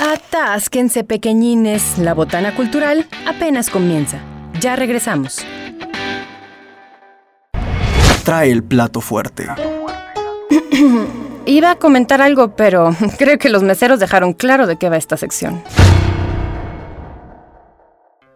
Atásquense pequeñines, la botana cultural apenas comienza. Ya regresamos. Trae el plato fuerte. Iba a comentar algo, pero creo que los meseros dejaron claro de qué va esta sección.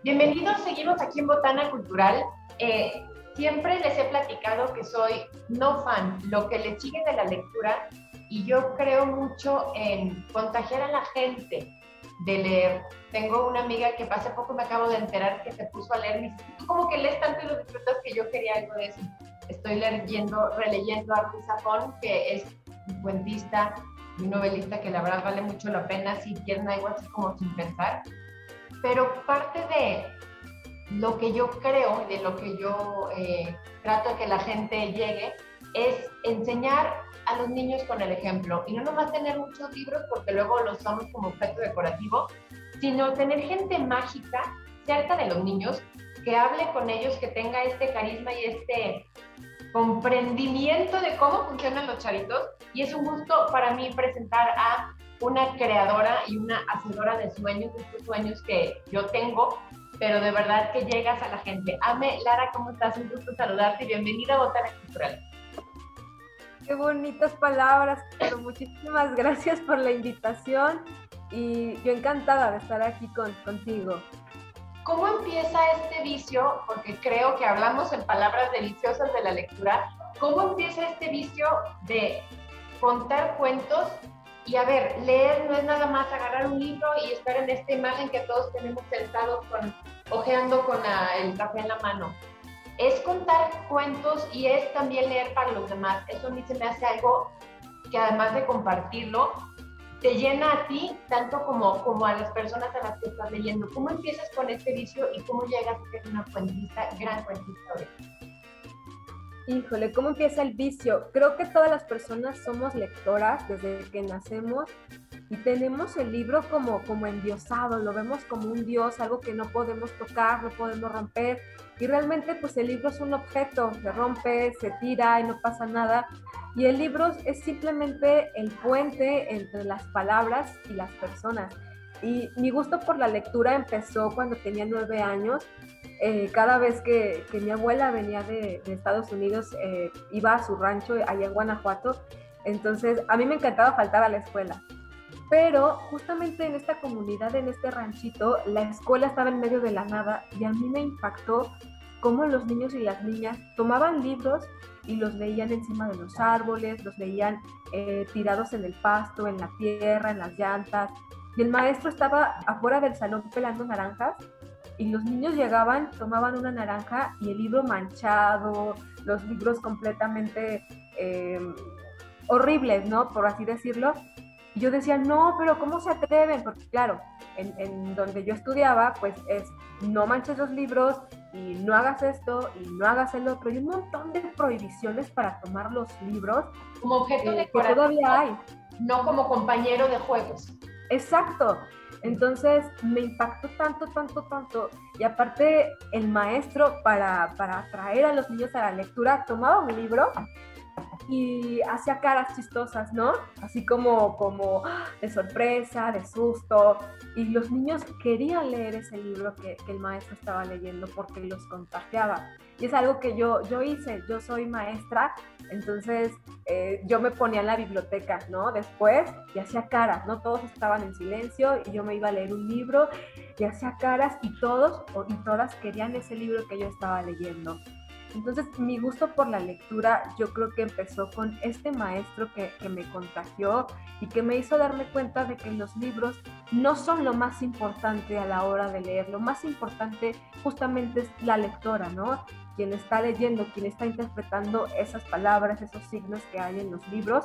Bienvenidos, seguimos aquí en Botana Cultural. Eh, siempre les he platicado que soy no fan, lo que le sigue de la lectura y yo creo mucho en contagiar a la gente de leer. Tengo una amiga que hace poco me acabo de enterar que se puso a leer. Me dice, ¿tú como que lees tanto y lo disfrutas que yo quería algo de eso? Estoy leyendo, releyendo a Ruiz Zafón, que es un cuentista un novelista que la verdad vale mucho la pena si quieren algo así como sin pensar. Pero parte de lo que yo creo, de lo que yo eh, trato de que la gente llegue, es enseñar a los niños con el ejemplo y no nomás tener muchos libros porque luego los usamos como objeto decorativo, sino tener gente mágica cerca de los niños que hable con ellos, que tenga este carisma y este comprendimiento de cómo funcionan los charitos. Y es un gusto para mí presentar a una creadora y una hacedora de sueños, de estos sueños que yo tengo, pero de verdad que llegas a la gente. Ame, Lara, ¿cómo estás? Un gusto saludarte y bienvenida a Botana Cultural. Qué bonitas palabras, pero muchísimas gracias por la invitación y yo encantada de estar aquí con, contigo. ¿Cómo empieza este vicio? Porque creo que hablamos en palabras deliciosas de la lectura. ¿Cómo empieza este vicio de contar cuentos? Y a ver, leer no es nada más agarrar un libro y estar en esta imagen que todos tenemos sentados con, ojeando con el café en la mano es contar cuentos y es también leer para los demás. Eso a mí se me hace algo que además de compartirlo, te llena a ti tanto como, como a las personas a las que estás leyendo. ¿Cómo empiezas con este vicio y cómo llegas a ser una cuentista, gran cuentista Híjole, ¿cómo empieza el vicio? Creo que todas las personas somos lectoras desde que nacemos y tenemos el libro como, como endiosado, lo vemos como un dios, algo que no podemos tocar, no podemos romper. Y realmente pues el libro es un objeto, se rompe, se tira y no pasa nada. Y el libro es simplemente el puente entre las palabras y las personas. Y mi gusto por la lectura empezó cuando tenía nueve años. Eh, cada vez que, que, mi abuela venía de, de Estados Unidos, eh, iba a su rancho allá en Guanajuato. Entonces, a mí me encantaba faltar a la escuela pero justamente en esta comunidad, en este ranchito, la escuela estaba en medio de la nada y a mí me impactó cómo los niños y las niñas tomaban libros y los leían encima de los árboles, los leían eh, tirados en el pasto, en la tierra, en las llantas. Y el maestro estaba afuera del salón pelando naranjas y los niños llegaban, tomaban una naranja y el libro manchado, los libros completamente eh, horribles, ¿no? Por así decirlo. Y yo decía, no, pero ¿cómo se atreven? Porque claro, en, donde yo estudiaba, pues es, no manches los libros y no hagas esto y no hagas el otro. Y un montón de prohibiciones para tomar los libros. Como objeto de eh, que todavía hay. No como compañero de juegos. Exacto. Entonces me impactó tanto, tanto, tanto. Y aparte el maestro para, para atraer a los niños a la lectura tomaba un libro y hacía caras chistosas, ¿no? Así como, como de sorpresa, de susto. Y los niños querían leer ese libro que, que el maestro estaba leyendo porque los contagiaba. Y es algo que yo, yo hice, yo soy maestra, entonces eh, yo me ponía en la biblioteca, ¿no? Después y hacía caras, ¿no? Todos estaban en silencio y yo me iba a leer un libro y hacía caras y todos y todas querían ese libro que yo estaba leyendo. Entonces, mi gusto por la lectura yo creo que empezó con este maestro que, me contagió y que me hizo darme cuenta de que los libros no son lo más importante a la hora de leer. Lo más importante justamente es la lectora, ¿no? Quien está leyendo, quien está interpretando esas palabras, esos signos que hay en los libros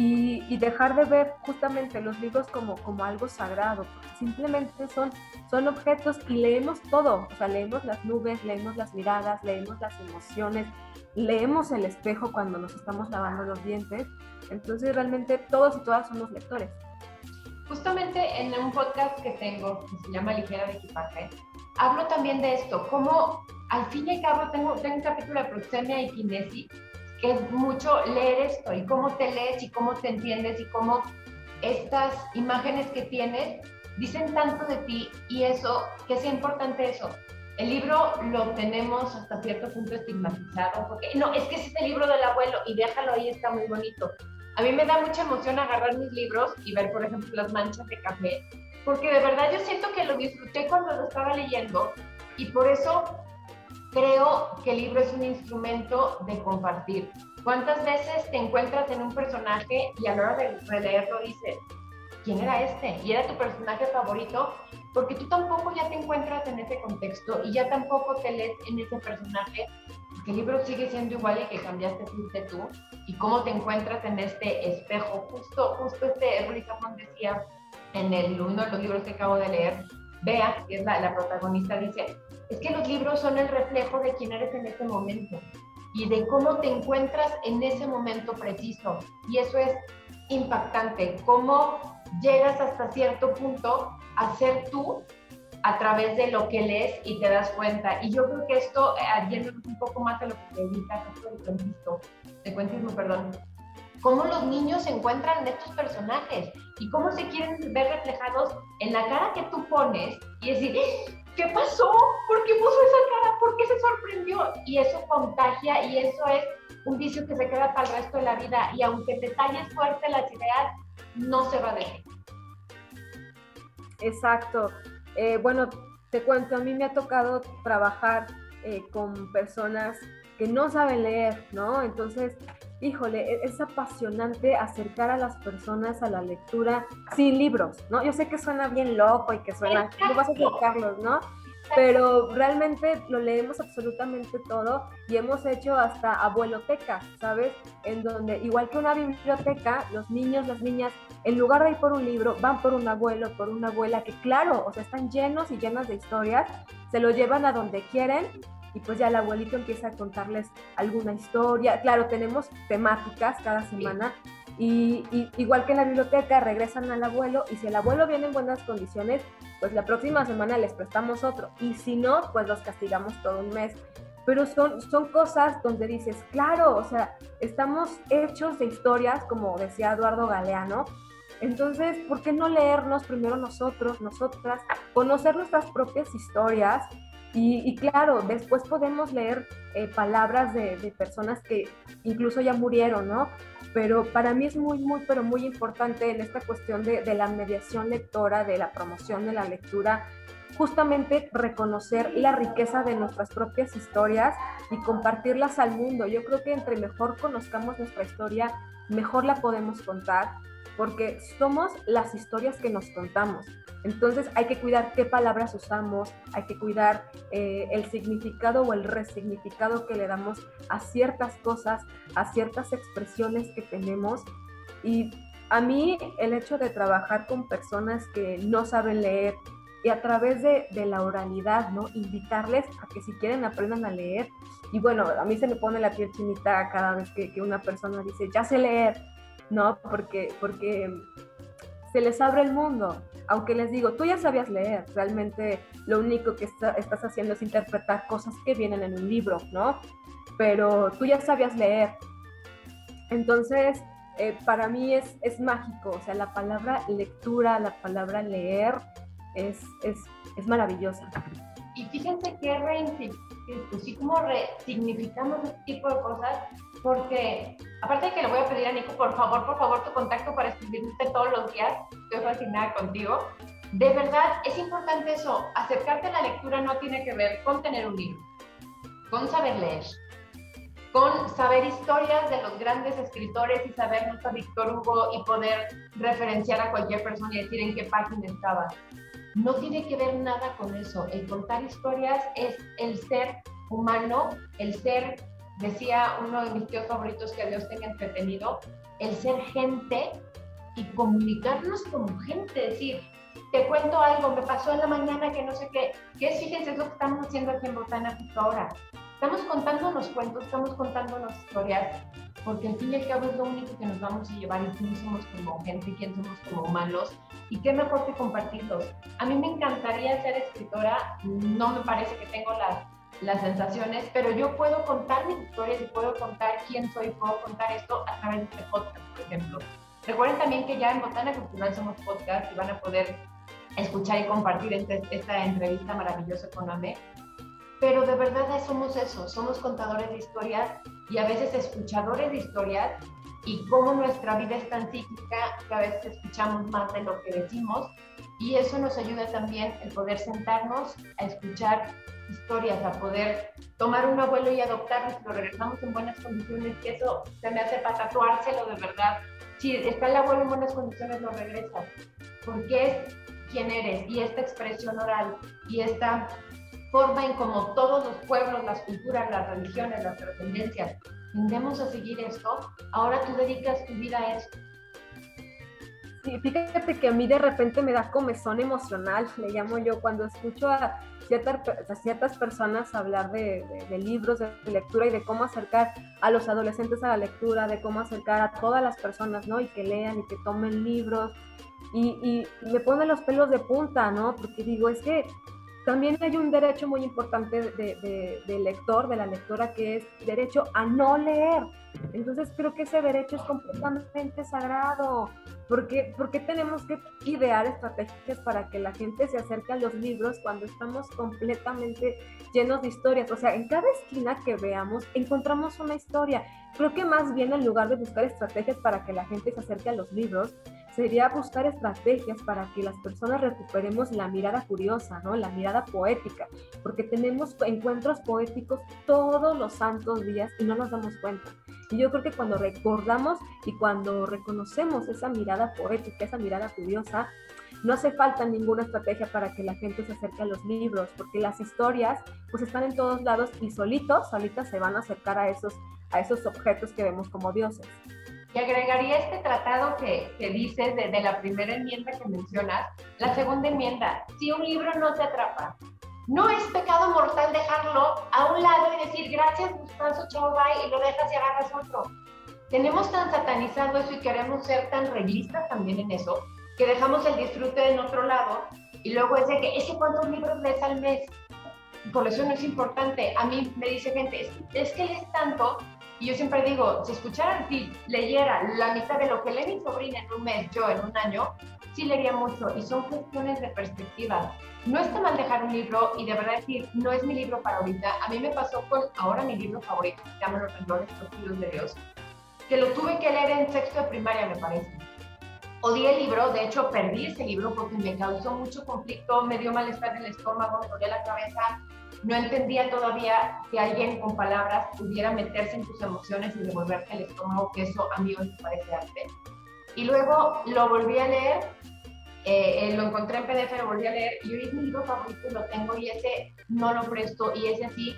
y, dejar de ver justamente los libros como, como algo sagrado, simplemente son, son objetos y leemos todo, o sea, leemos las nubes, leemos las miradas, leemos las emociones, leemos el espejo cuando nos estamos lavando los dientes, entonces realmente todos y todas somos lectores. Justamente en un podcast que tengo, que se llama Ligera de Equipaje, hablo también de esto, cómo al fin y al cabo tengo, tengo un capítulo de proxemia y kinesis, que es mucho leer esto y cómo te lees y cómo te entiendes y cómo estas imágenes que tienes dicen tanto de ti y eso, que es importante eso. El libro lo tenemos hasta cierto punto estigmatizado, porque no, es que ese es el libro del abuelo y déjalo ahí, está muy bonito. A mí me da mucha emoción agarrar mis libros y ver, por ejemplo, las manchas de café, porque de verdad yo siento que lo disfruté cuando lo estaba leyendo y por eso creo que el libro es un instrumento de compartir. ¿Cuántas veces te encuentras en un personaje y a la hora de releerlo dices, ¿quién era este? Y era tu personaje favorito, porque tú tampoco ya te encuentras en ese contexto y ya tampoco te lees en ese personaje, el libro sigue siendo igual y que cambiaste fuiste tú, y cómo te encuentras en este espejo. Justo, justo este Ruiz decía en el, uno de los libros que acabo de leer, Bea, que es la, la protagonista, dice, es que los libros son el reflejo de quién eres en este momento y de cómo te encuentras en ese momento preciso. Y eso es impactante, cómo llegas hasta cierto punto a ser tú a través de lo que lees y te das cuenta. Y yo creo que esto, eh, un poco más a lo que te dedicas, de cuentismo, perdón, cómo los niños se encuentran en estos personajes y cómo se quieren ver reflejados en la cara que tú pones y decir, ¿qué pasó? ¿Por qué puso esa cara? ¿Por qué se sorprendió? Y eso contagia y eso es un vicio que se queda para el resto de la vida y aunque te talles fuerte las ideas, no se va a dejar. Exacto. Eh, bueno, te cuento, a mí me ha tocado trabajar eh, con personas que no saben leer, ¿no? Entonces, híjole, e-, es apasionante acercar a las personas a la lectura sin libros, ¿no? Yo sé que suena bien loco y que suena, no vas a acercarlos, ¿no? Pero realmente lo leemos absolutamente todo y hemos hecho hasta abueloteca, ¿sabes? En donde, igual que una biblioteca, los niños, las niñas, en lugar de ir por un libro, van por un abuelo, por una abuela, que claro, o sea, están llenos y llenas de historias, se lo llevan a donde quieren y pues ya el abuelito empieza a contarles alguna historia. Claro, tenemos temáticas cada semana y, igual que en la biblioteca regresan al abuelo y si el abuelo viene en buenas condiciones, pues la próxima semana les prestamos otro y si no, pues los castigamos todo un mes. Pero son, son cosas donde dices, claro, o sea, estamos hechos de historias, como decía Eduardo Galeano, entonces, ¿por qué no leernos primero nosotros, nosotras, conocer nuestras propias historias y, claro, después podemos leer eh, palabras de, personas que incluso ya murieron, ¿no? Pero para mí es muy, muy, pero muy importante en esta cuestión de, de la mediación lectora, de la promoción de la lectura, justamente reconocer la riqueza de nuestras propias historias y compartirlas al mundo. Yo creo que entre mejor conozcamos nuestra historia, mejor la podemos contar porque somos las historias que nos contamos. Entonces hay que cuidar qué palabras usamos, hay que cuidar eh, el significado o el resignificado que le damos a ciertas cosas, a ciertas expresiones que tenemos. Y a mí el hecho de trabajar con personas que no saben leer y a través de, la oralidad, ¿no? Invitarles a que si quieren aprendan a leer. Y bueno, a mí se me pone la piel chinita cada vez que, que una persona dice, ya sé leer, ¿no? Porque, porque se les abre el mundo. Aunque les digo, tú ya sabías leer, realmente lo único que estás haciendo es interpretar cosas que vienen en un libro, ¿no? Pero tú ya sabías leer. Entonces, eh, para mí es, es mágico, o sea, la palabra lectura, la palabra leer es, es, es maravillosa. Y fíjense que pues sí como resignificamos este tipo de cosas, porque aparte de que le voy a pedir a Nico, por favor, por favor, tu contacto para escribirte todos los días, estoy fascinada contigo. De verdad, es importante eso, acercarte a la lectura no tiene que ver con tener un libro, con saber leer, con saber historias de los grandes escritores y saber nuestro Víctor Hugo y poder referenciar a cualquier persona y decir en qué página estaba. No tiene que ver nada con eso. El contar historias es el ser humano, el ser decía uno de mis tíos favoritos que Dios tenga entretenido, el ser gente y comunicarnos como gente, decir, te cuento algo, me pasó en la mañana que no sé qué, que es, fíjense, es lo que estamos haciendo aquí en Botana justo ahora. Estamos contándonos cuentos, estamos contándonos historias, porque al fin y al cabo es lo único que nos vamos a llevar y quién somos como gente, quién somos como humanos, y qué mejor que compartirlos. A mí me encantaría ser escritora, no me parece que tengo las las sensaciones, pero yo puedo contar mis historias y puedo contar quién soy, puedo contar esto a través de este podcast, por ejemplo. Recuerden también que ya en Botana Cultural somos podcast y van a poder escuchar y compartir este, esta entrevista maravillosa con Ame. Pero de verdad somos eso, somos contadores de historias y a veces escuchadores de historias y cómo nuestra vida es tan psíquica que a veces escuchamos más de lo que decimos y eso nos ayuda también el poder sentarnos a escuchar historias, a poder tomar un abuelo y adoptarlo si lo regresamos en buenas condiciones, que eso se me hace para tatuárselo de verdad. Si está el abuelo en buenas condiciones, lo regresas, porque es quien eres y esta expresión oral y esta forma en como todos los pueblos, las culturas, las religiones, las trascendencias tendemos a seguir esto, ahora tú dedicas tu vida a esto. Sí, fíjate que a mí de repente me da comezón emocional, le llamo yo, cuando escucho a ciertas, ciertas personas hablar de, libros, de lectura y de cómo acercar a los adolescentes a la lectura, de cómo acercar a todas las personas, ¿no? Y que lean y que tomen libros. Y, y me pone los pelos de punta, ¿no? Porque digo, es que también hay un derecho muy importante de, del lector, de la lectora, que es derecho a no leer. Entonces creo que ese derecho es completamente sagrado. porque porque tenemos que idear estrategias para que la gente se acerque a los libros cuando estamos completamente llenos de historias? O sea, en cada esquina que veamos encontramos una historia. Creo que más bien en lugar de buscar estrategias para que la gente se acerque a los libros, sería buscar estrategias para que las personas recuperemos la mirada curiosa, ¿no? La mirada poética, porque tenemos encuentros poéticos todos los santos días y no nos damos cuenta. Y yo creo que cuando recordamos y cuando reconocemos esa mirada poética, esa mirada curiosa, no hace falta ninguna estrategia para que la gente se acerque a los libros, porque las historias pues están en todos lados y solitos, solitas se van a acercar a esos, a esos objetos que vemos como dioses. Y agregaría este tratado que, que dices de, de, la primera enmienda que mencionas, la segunda enmienda, si un libro no te atrapa, no es pecado mortal dejarlo a un lado y decir gracias, Gustavo, chao, bye, y lo dejas y agarras otro. Tenemos tan satanizado eso y queremos ser tan realistas también en eso, que dejamos el disfrute en otro lado y luego es de que, ese cuántos libros lees al mes? Por eso no es importante. A mí me dice gente, es, es que lees tanto y yo siempre digo, si escucharan, si leyera la mitad de lo que lee mi sobrina en un mes, yo en un año, sí leería mucho. Y son cuestiones de perspectiva. No está mal dejar un libro y de verdad decir, no es mi libro para ahorita. A mí me pasó con ahora mi libro favorito, se llama Los Temblores Profundos de Dios, que lo tuve que leer en sexto de primaria, me parece. Odié el libro, de hecho perdí ese libro porque me causó mucho conflicto, me dio malestar en el estómago, me dolía la cabeza, no entendía todavía que alguien con palabras pudiera meterse en tus emociones y devolverte el estómago, que eso a mí hoy me parece arte. Y luego lo volví a leer, eh, eh, lo encontré en PDF, lo volví a leer y hoy es mi libro favorito, lo tengo y ese no lo presto y ese sí,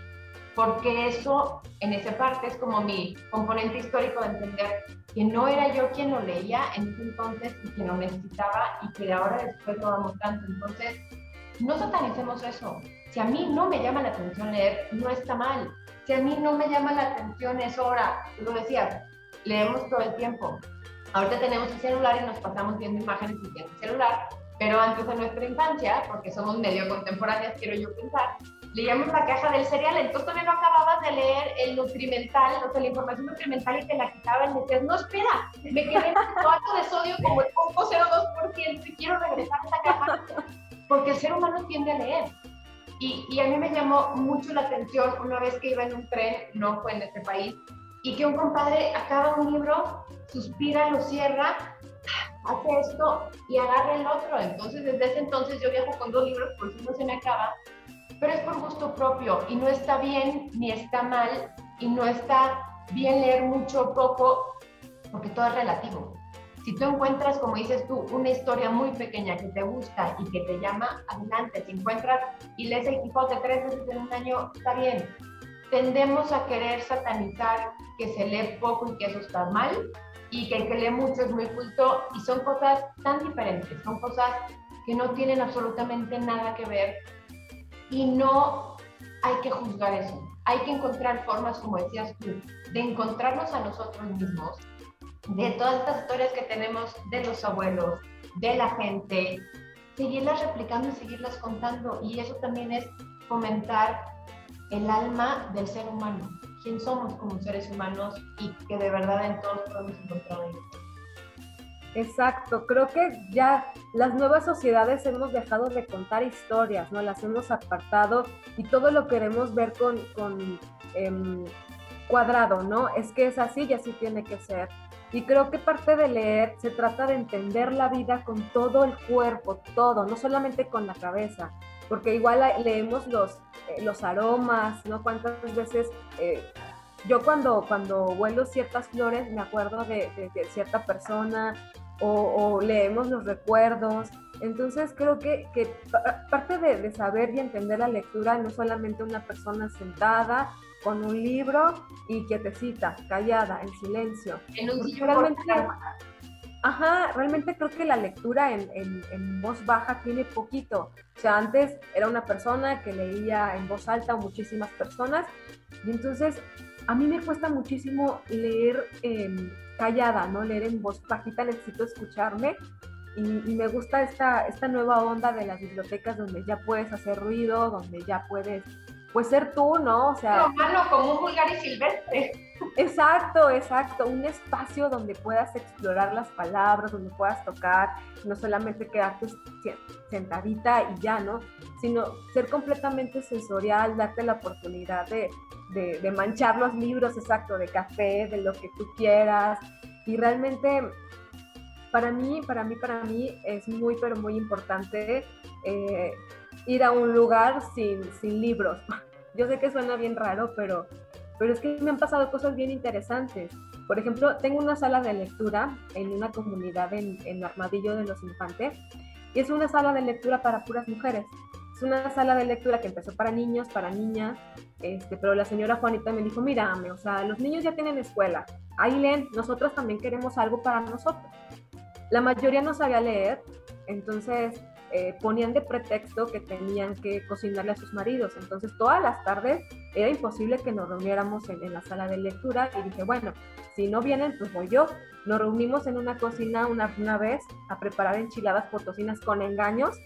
porque eso en esa parte es como mi componente histórico de entender que no era yo quien lo leía en ese entonces y que lo necesitaba y que ahora después lo amo tanto. Entonces, no satanicemos eso. Si a mí no me llama la atención leer, no está mal. Si a mí no me llama la atención es hora, lo decía, leemos todo el tiempo. Ahorita tenemos el celular y nos pasamos viendo imágenes y viendo el celular, pero antes de nuestra infancia, porque somos medio contemporáneas, quiero yo pensar, leíamos la caja del cereal, entonces todavía no acababas de leer el nutrimental, o sea, la información nutrimental y te la quitaban y decías, no, espera, me quedé en cuarto de sodio como el 0,2% y quiero regresar a esta caja, porque el ser humano tiende a leer. Y, a mí me llamó mucho la atención una vez que iba en un tren, no fue en este país, y que un compadre acaba un libro, suspira, lo cierra, hace esto y agarra el otro. Entonces, desde ese entonces yo viajo con dos libros, por si no se me acaba, pero es por gusto propio y no está bien ni está mal y no está bien leer mucho o poco, porque todo es relativo. Si tú encuentras, como dices tú, una historia muy pequeña que te gusta y que te llama, adelante. Si encuentras y lees el Quijote tres veces en un año, está bien. Tendemos a querer satanizar que se lee poco y que eso está mal y que el que lee mucho es muy culto y son cosas tan diferentes, son cosas que no tienen absolutamente nada que ver y no hay que juzgar eso. Hay que encontrar formas, como decías tú, de encontrarnos a nosotros mismos de todas estas historias que tenemos de los abuelos, de la gente, seguirlas replicando y seguirlas contando. Y eso también es fomentar el alma del ser humano, quién somos como seres humanos y que de verdad en todos podemos encontrar ahí. Exacto, creo que ya las nuevas sociedades hemos dejado de contar historias, ¿no? Las hemos apartado y todo lo queremos ver con, con em, cuadrado, ¿no? Es que es así y así tiene que ser. Y creo que parte de leer se trata de entender la vida con todo el cuerpo, todo, no solamente con la cabeza, porque igual leemos los, eh, los aromas, ¿no? Cuántas veces eh, yo cuando, cuando huelo ciertas flores me acuerdo de, cierta persona o, leemos los recuerdos. Entonces creo que, que parte de, de, saber y entender la lectura no solamente una persona sentada con un libro y quietecita, callada, en silencio. En un realmente, Ajá, realmente creo que la lectura en, en, voz baja tiene poquito. O sea, antes era una persona que leía en voz alta muchísimas personas. Y entonces a mí me cuesta muchísimo leer em, callada, ¿no? Leer en voz bajita, necesito escucharme. Y, me gusta esta, esta nueva onda de las bibliotecas donde ya puedes hacer ruido, donde ya puedes pues ser tú, ¿no? O sea, humano como un vulgar y silvestre. Exacto, exacto, un espacio donde puedas explorar las palabras, donde puedas tocar, no solamente quedarte sentadita y ya, ¿no? Sino ser completamente sensorial, darte la oportunidad de, de, manchar los libros, exacto, de café, de lo que tú quieras. Y realmente, para mí, para mí, para mí es muy, pero muy importante eh, ir a un lugar sin, sin libros. Yo sé que suena bien raro, pero, pero es que me han pasado cosas bien interesantes. Por ejemplo, tengo una sala de lectura en una comunidad en, en Armadillo de los Infantes y es una sala de lectura para puras mujeres. Es una sala de lectura que empezó para niños, para niñas, este, pero la señora Juanita me dijo, mira, o sea, los niños ya tienen escuela, ahí leen, nosotros también queremos algo para nosotros. La mayoría no sabía leer, entonces eh, ponían de pretexto que tenían que cocinarle a sus maridos. Entonces todas las tardes era imposible que nos reuniéramos en, la sala de lectura y dije, bueno, si no vienen, pues voy yo. Nos reunimos en una cocina una, una vez a preparar enchiladas potosinas con engaños.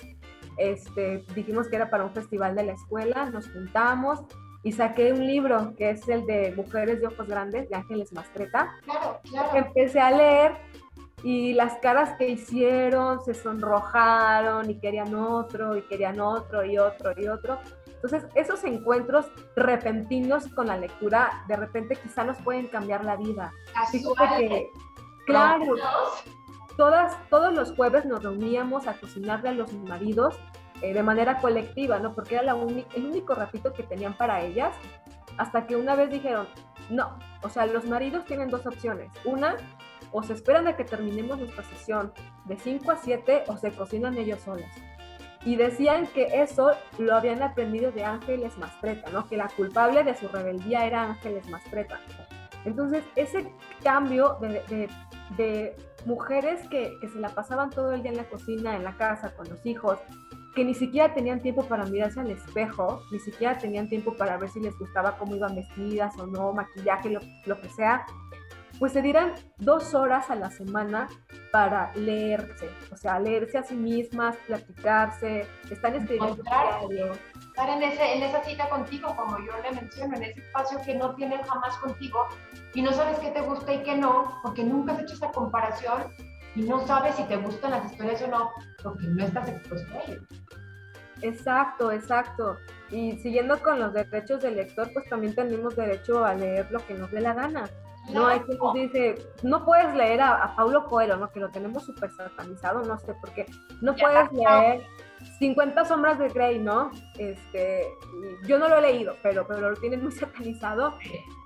Este, dijimos que era para un festival de la escuela, nos juntamos y saqué un libro que es el de Mujeres de Ojos Grandes de Ángeles Mastreta. Claro, claro. Empecé a leer y las caras que hicieron se sonrojaron y querían otro y querían otro y otro y otro. Entonces, esos encuentros repentinos con la lectura, de repente quizá nos pueden cambiar la vida. Que, claro, todas, todos los jueves nos reuníamos a cocinarle a los maridos eh, de manera colectiva, ¿no? Porque era la el único ratito que tenían para ellas, hasta que una vez dijeron, no, o sea, los maridos tienen dos opciones. Una, o se esperan a que terminemos nuestra sesión de 5 a 7 o se cocinan ellos solos. Y decían que eso lo habían aprendido de Ángeles Mastreta, ¿no? Que la culpable de su rebeldía era Ángeles Mastreta. Entonces, ese cambio de, de, mujeres que, que, se la pasaban todo el día en la cocina, en la casa, con los hijos, que ni siquiera tenían tiempo para mirarse al espejo, ni siquiera tenían tiempo para ver si les gustaba cómo iban vestidas o no, maquillaje, lo, lo que sea, pues se dirán dos horas a la semana para leerse, o sea, leerse a sí mismas, platicarse, estar escribiendo Estar en, ese, en esa cita contigo, como yo le menciono, en ese espacio que no tienen jamás contigo y no sabes qué te gusta y qué no, porque nunca has hecho esa comparación y no sabes si te gustan las historias o no, porque no estás expuesto a ello. Exacto, exacto. Y siguiendo con los derechos del lector, pues también tenemos derecho a leer lo que nos dé la gana. No, hay quien nos dice, no puedes leer a, Paulo Coelho, ¿no? Que lo tenemos súper satanizado, no sé por qué. No puedes leer 50 sombras de Grey, ¿no? Este, yo no lo he leído, pero, pero lo tienen muy satanizado.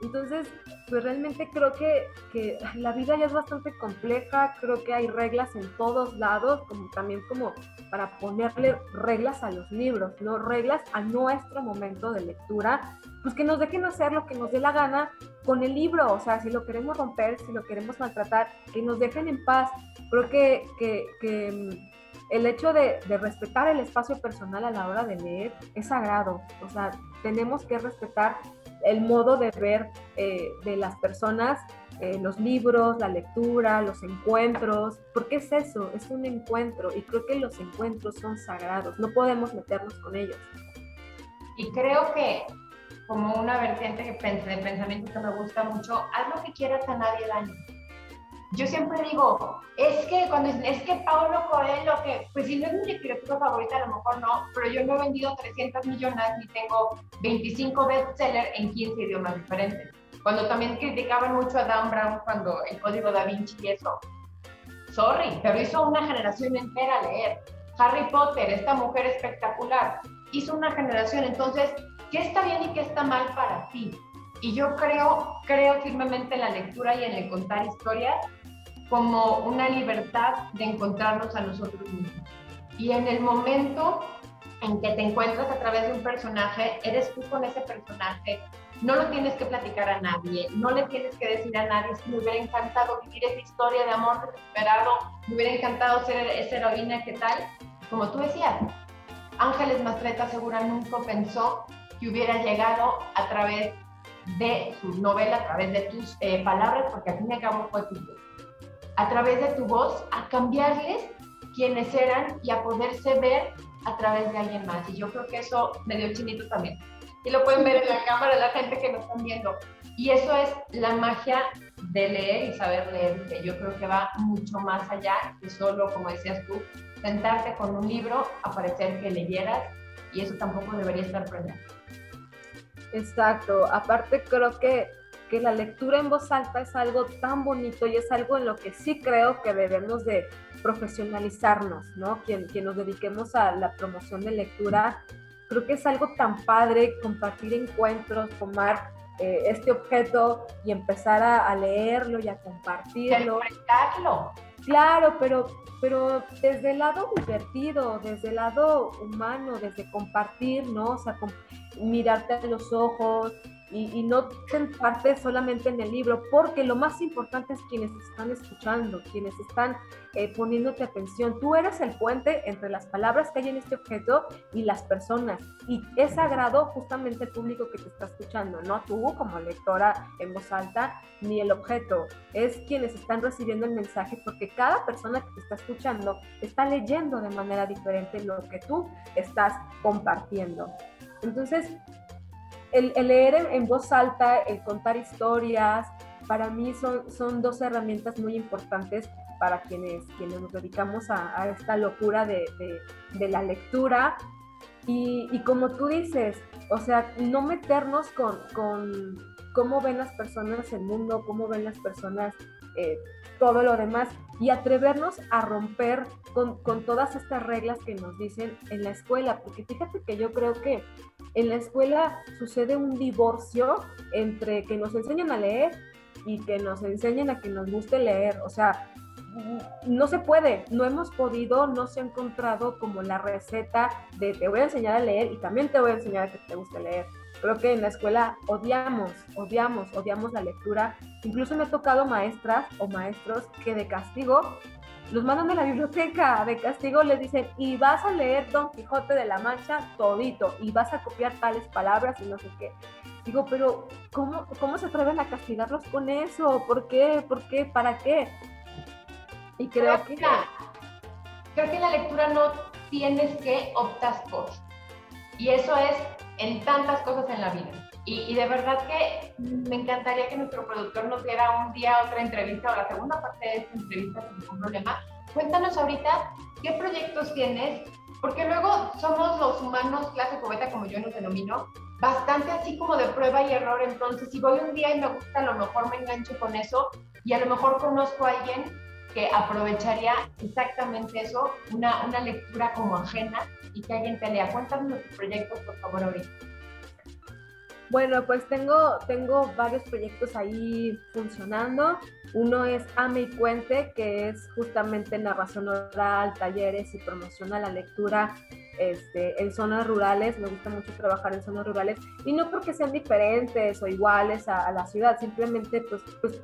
Entonces, pues realmente creo que, que la vida ya es bastante compleja, creo que hay reglas en todos lados, como también como para ponerle reglas a los libros, ¿no? Reglas a nuestro momento de lectura, pues que nos dejen hacer lo que nos dé la gana con el libro, o sea, si lo queremos romper, si lo queremos maltratar, que nos dejen en paz. Creo que, que, que mm, el hecho de, de, respetar el espacio personal a la hora de leer es sagrado, o sea, tenemos que respetar el modo de ver eh, de las personas, eh, los libros, la lectura, los encuentros, porque es eso, es un encuentro y creo que los encuentros son sagrados, no podemos meternos con ellos. Y creo que como una vertiente de pensamiento que me gusta mucho, haz lo que quieras a nadie daño. yo siempre digo, es que cuando es que Paulo Coelho, que pues si no es mi literatura favorita, a lo mejor no, pero yo no he vendido 300 millones y tengo 25 bestsellers en 15 idiomas diferentes. Cuando también criticaban mucho a Dan Brown cuando el código da Vinci y eso. Sorry, pero hizo una generación entera leer. Harry Potter, esta mujer espectacular, hizo una generación. Entonces, ¿qué está bien y qué está mal para ti? Y yo creo, creo firmemente en la lectura y en el contar historias como una libertad de encontrarnos a nosotros mismos. Y en el momento en que te encuentras a través de un personaje, eres tú con ese personaje, no lo tienes que platicar a nadie, no le tienes que decir a nadie, que me hubiera encantado vivir esa historia de amor desesperado, me hubiera encantado ser esa heroína, ¿qué tal? Como tú decías, Ángeles Mastreta segura nunca pensó que hubiera llegado a través de su novela, a través de tus eh, palabras, porque al fin y al cabo fue tu voz, a través de tu voz, a cambiarles quienes eran y a poderse ver a través de alguien más. Y yo creo que eso me dio chinito también. Y lo pueden ver en la cámara la gente que nos están viendo. Y eso es la magia de leer y saber leer, que yo creo que va mucho más allá que solo, como decías tú, sentarte con un libro, aparecer que leyeras, y eso tampoco debería estar presente. Exacto, aparte creo que, que la lectura en voz alta es algo tan bonito y es algo en lo que sí creo que debemos de profesionalizarnos, ¿no? Quien, quien nos dediquemos a la promoción de lectura, creo que es algo tan padre compartir encuentros, tomar eh, este objeto y empezar a, leerlo y a compartirlo. Claro, pero, pero desde el lado divertido, desde el lado humano, desde compartir, ¿no? O sea, mirarte a los ojos, y, no sentarte solamente en el libro, porque lo más importante es quienes están escuchando, quienes están eh, poniéndote atención. Tú eres el puente entre las palabras que hay en este objeto y las personas. Y es sagrado justamente el público que te está escuchando, no tú como lectora en voz alta, ni el objeto. Es quienes están recibiendo el mensaje, porque cada persona que te está escuchando está leyendo de manera diferente lo que tú estás compartiendo. Entonces, el, leer en, voz alta, el contar historias, para mí son, son dos herramientas muy importantes para quienes, quienes nos dedicamos a, esta locura de, la lectura. Y, como tú dices, o sea, no meternos con, cómo ven las personas el mundo, cómo ven las personas eh, todo lo demás y atrevernos a romper con, con, todas estas reglas que nos dicen en la escuela, porque fíjate que yo creo que en la escuela sucede un divorcio entre que nos enseñan a leer y que nos enseñan a que nos guste leer, o sea, no se puede, no hemos podido, no se ha encontrado como la receta de te voy a enseñar a leer y también te voy a enseñar a que te guste leer. Creo que en la escuela odiamos, odiamos, odiamos la lectura. Incluso me ha tocado maestras o maestros que de castigo los mandan a la biblioteca, de castigo les dicen, y vas a leer Don Quijote de la Mancha todito, y vas a copiar tales palabras y no sé qué. Digo, pero ¿cómo, cómo se atreven a castigarlos con eso? ¿Por qué? ¿Por qué? ¿Para qué? Y creo, que... creo que en la lectura no tienes que optar por. Y eso es en tantas cosas en la vida. Y, de verdad que me encantaría que nuestro productor nos diera un día otra entrevista o la segunda parte de esta entrevista sin ningún problema. Cuéntanos ahorita qué proyectos tienes, porque luego somos los humanos clase cubeta, como yo nos denomino, bastante así como de prueba y error. Entonces, si voy un día y me gusta, a lo mejor me engancho con eso y a lo mejor conozco a alguien que aprovecharía exactamente eso, una, una lectura como ajena y que alguien te lea. Cuéntanos tus proyectos, por favor, ahorita. Bueno, pues tengo, tengo varios proyectos ahí funcionando. Uno es Ame y Cuente, que es justamente narración oral, talleres y promociona la lectura este, en zonas rurales. Me gusta mucho trabajar en zonas rurales y no porque sean diferentes o iguales a, la ciudad, simplemente pues, pues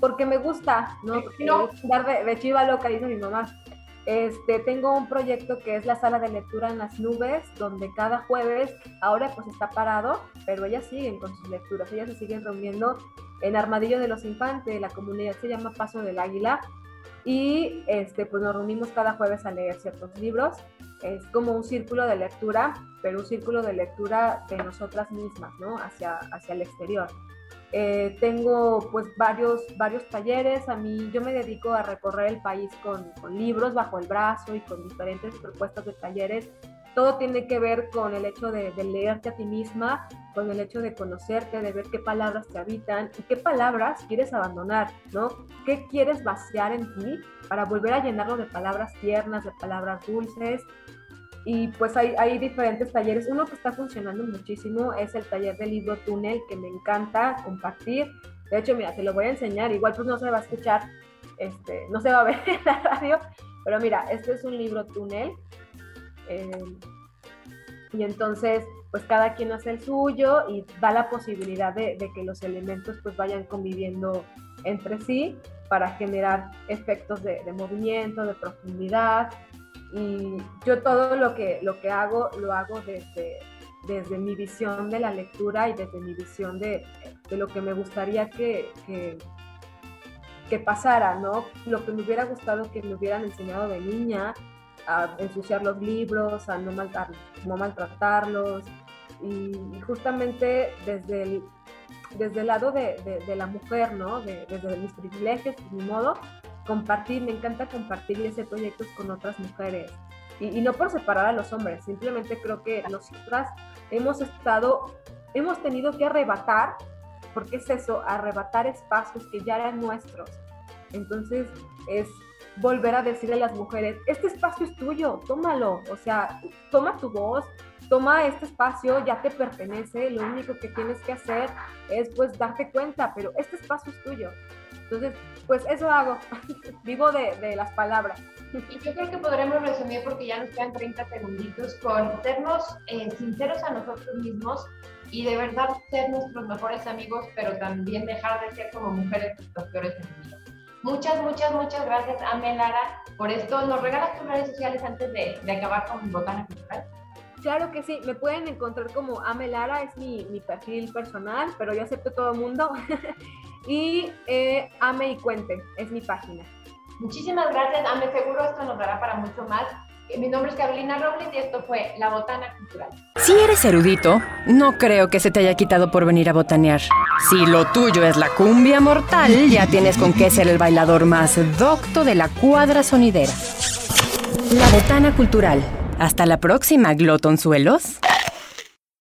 porque me gusta, ¿no? no. Dar de, de chiva loca, dice mi mamá. Este, tengo un proyecto que es la sala de lectura en las nubes, donde cada jueves, ahora pues está parado, pero ellas siguen con sus lecturas, ellas se siguen reuniendo en Armadillo de los Infantes, la comunidad se llama Paso del Águila, y este, pues nos reunimos cada jueves a leer ciertos libros. Es como un círculo de lectura, pero un círculo de lectura de nosotras mismas, ¿no? Hacia, hacia el exterior. Eh, tengo pues varios, varios talleres. A mí yo me dedico a recorrer el país con, con libros bajo el brazo y con diferentes propuestas de talleres todo tiene que ver con el hecho de, leerte a ti misma, con el hecho de conocerte, de ver qué palabras te habitan y qué palabras quieres abandonar, ¿no? ¿Qué quieres vaciar en ti para volver a llenarlo de palabras tiernas, de palabras dulces? Y pues hay, hay diferentes talleres. Uno que está funcionando muchísimo es el taller del libro Túnel, que me encanta compartir. De hecho, mira, te lo voy a enseñar. Igual pues no se va a escuchar, este, no se va a ver en la radio, pero mira, este es un libro Túnel eh, y entonces, pues cada quien hace el suyo y da la posibilidad de, que los elementos pues vayan conviviendo entre sí para generar efectos de, movimiento, de profundidad. Y yo todo lo que, lo que hago, lo hago desde, desde mi visión de la lectura y desde mi visión de, de lo que me gustaría que, que, pasara, ¿no? Lo que me hubiera gustado que me hubieran enseñado de niña, a ensuciar los libros, a no, maltratarlos. Y, justamente desde el, desde el lado de, de, la mujer, ¿no? De, desde mis privilegios, mi modo, compartir, me encanta compartir y hacer proyectos con otras mujeres. Y, y, no por separar a los hombres, simplemente creo que nosotras hemos estado, hemos tenido que arrebatar, porque es eso, arrebatar espacios que ya eran nuestros. Entonces es volver a decirle a las mujeres, este espacio es tuyo, tómalo, o sea, toma tu voz, toma este espacio, ya te pertenece, lo único que tienes que hacer es pues darte cuenta, pero este espacio es tuyo. Entonces, pues eso hago, vivo de, las palabras. Y yo creo que podremos resumir, porque ya nos quedan 30 segunditos, con sernos eh, sinceros a nosotros mismos y de verdad ser nuestros mejores amigos, pero también dejar de ser como mujeres los peores enemigos. Muchas, muchas, muchas gracias, Ame Lara, por esto. ¿Nos regalas tus redes sociales antes de, acabar con Botana Cultural? Claro que sí, me pueden encontrar como Ame Lara, es mi, perfil personal, pero yo acepto todo el mundo. y eh, Ame y Cuente, es mi página. Muchísimas gracias, Ame, seguro esto nos dará para mucho más. Mi nombre es Carolina Robles y esto fue La Botana Cultural. Si eres erudito, no creo que se te haya quitado por venir a botanear. Si lo tuyo es la cumbia mortal, ya tienes con qué ser el bailador más docto de la cuadra sonidera. La Botana Cultural. Hasta la próxima, glotonzuelos.